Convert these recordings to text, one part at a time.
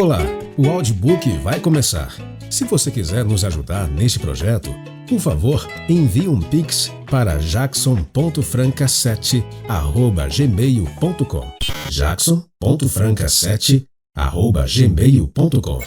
Olá, o audiobook vai começar. Se você quiser nos ajudar neste projeto, por favor, envie um pix para jackson.franca7@gmail.com. jackson.franca7@gmail.com.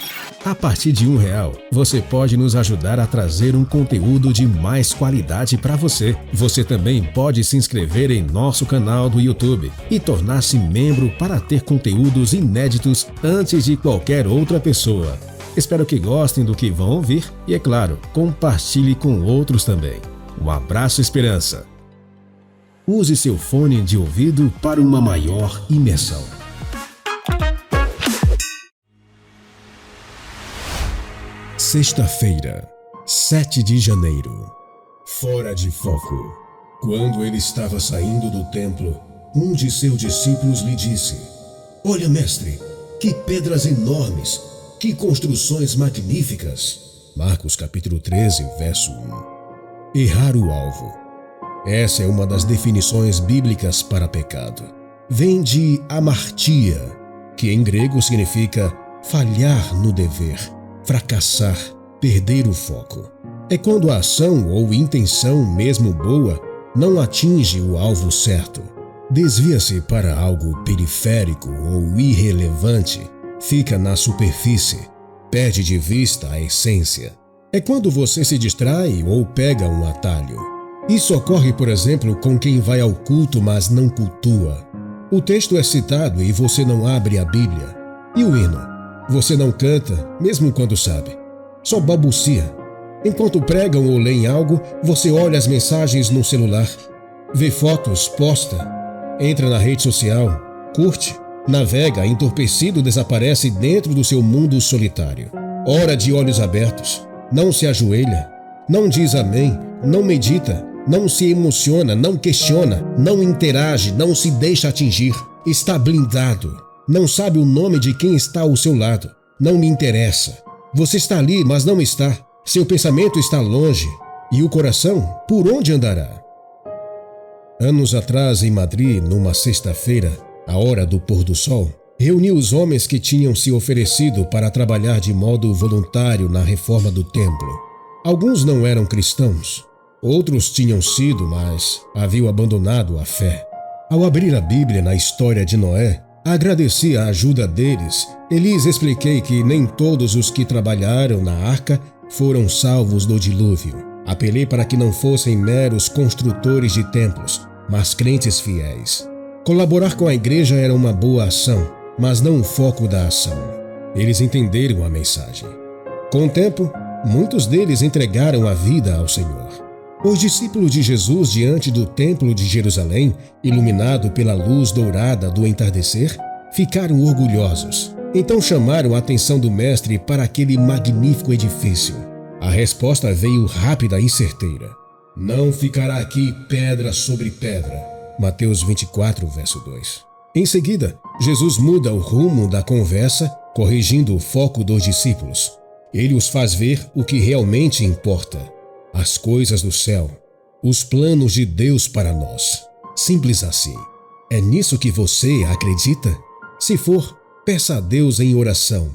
A partir de um real, você pode nos ajudar a trazer um conteúdo de mais qualidade para você. Você também pode se inscrever em nosso canal do YouTube e tornar-se membro para ter conteúdos inéditos antes de qualquer outra pessoa. Espero que gostem do que vão ouvir e, é claro, compartilhe com outros também. Um abraço, Esperança. Use seu fone de ouvido para uma maior imersão. Sexta-feira, 7 de janeiro. Fora de foco. Quando ele estava saindo do templo, um de seus discípulos lhe disse: Olha, mestre, que pedras enormes, que construções magníficas. Marcos capítulo 13, verso 1. Errar o alvo. Essa é uma das definições bíblicas para pecado. Vem de amartia, que em grego significa falhar no dever fracassar, perder o foco. É quando a ação ou intenção, mesmo boa, não atinge o alvo certo. Desvia-se para algo periférico ou irrelevante, fica na superfície, perde de vista a essência. É quando você se distrai ou pega um atalho. Isso ocorre, por exemplo, com quem vai ao culto, mas não cultua. O texto é citado e você não abre a Bíblia. E o hino? Você não canta, mesmo quando sabe. Só balbucia. Enquanto pregam ou leem algo, você olha as mensagens no celular, vê fotos, posta, entra na rede social, curte, navega, entorpecido, desaparece dentro do seu mundo solitário. Ora de olhos abertos, não se ajoelha, não diz amém, não medita, não se emociona, não questiona, não interage, não se deixa atingir. Está blindado, não sabe o nome de quem está ao seu lado. Não me interessa. Você está ali, mas não está. Seu pensamento está longe. E o coração, por onde andará? Anos atrás, em Madrid, numa sexta-feira, à hora do pôr do sol, reuni os homens que tinham se oferecido para trabalhar de modo voluntário na reforma do templo. Alguns não eram cristãos, outros tinham sido, mas haviam abandonado a fé. Ao abrir a Bíblia na história de Noé, Agradeci a ajuda deles e lhes expliquei que nem todos os que trabalharam na arca foram salvos do dilúvio. Apelei para que não fossem meros construtores de templos, mas crentes fiéis. Colaborar com a igreja era uma boa ação, mas não o foco da ação. Eles entenderam a mensagem. Com o tempo, muitos deles entregaram a vida ao Senhor. Os discípulos de Jesus diante do Templo de Jerusalém, iluminado pela luz dourada do entardecer, ficaram orgulhosos. Então chamaram a atenção do Mestre para aquele magnífico edifício. A resposta veio rápida e certeira. Não ficará aqui pedra sobre pedra. Mateus 24, verso 2. Em seguida, Jesus muda o rumo da conversa, corrigindo o foco dos discípulos. Ele os faz ver o que realmente importa as coisas do céu, os planos de Deus para nós. Simples assim. É nisso que você acredita? Se for, peça a Deus em oração,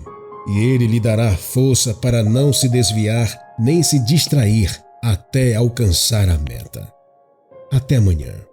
e Ele lhe dará força para não se desviar nem se distrair até alcançar a meta. Até amanhã.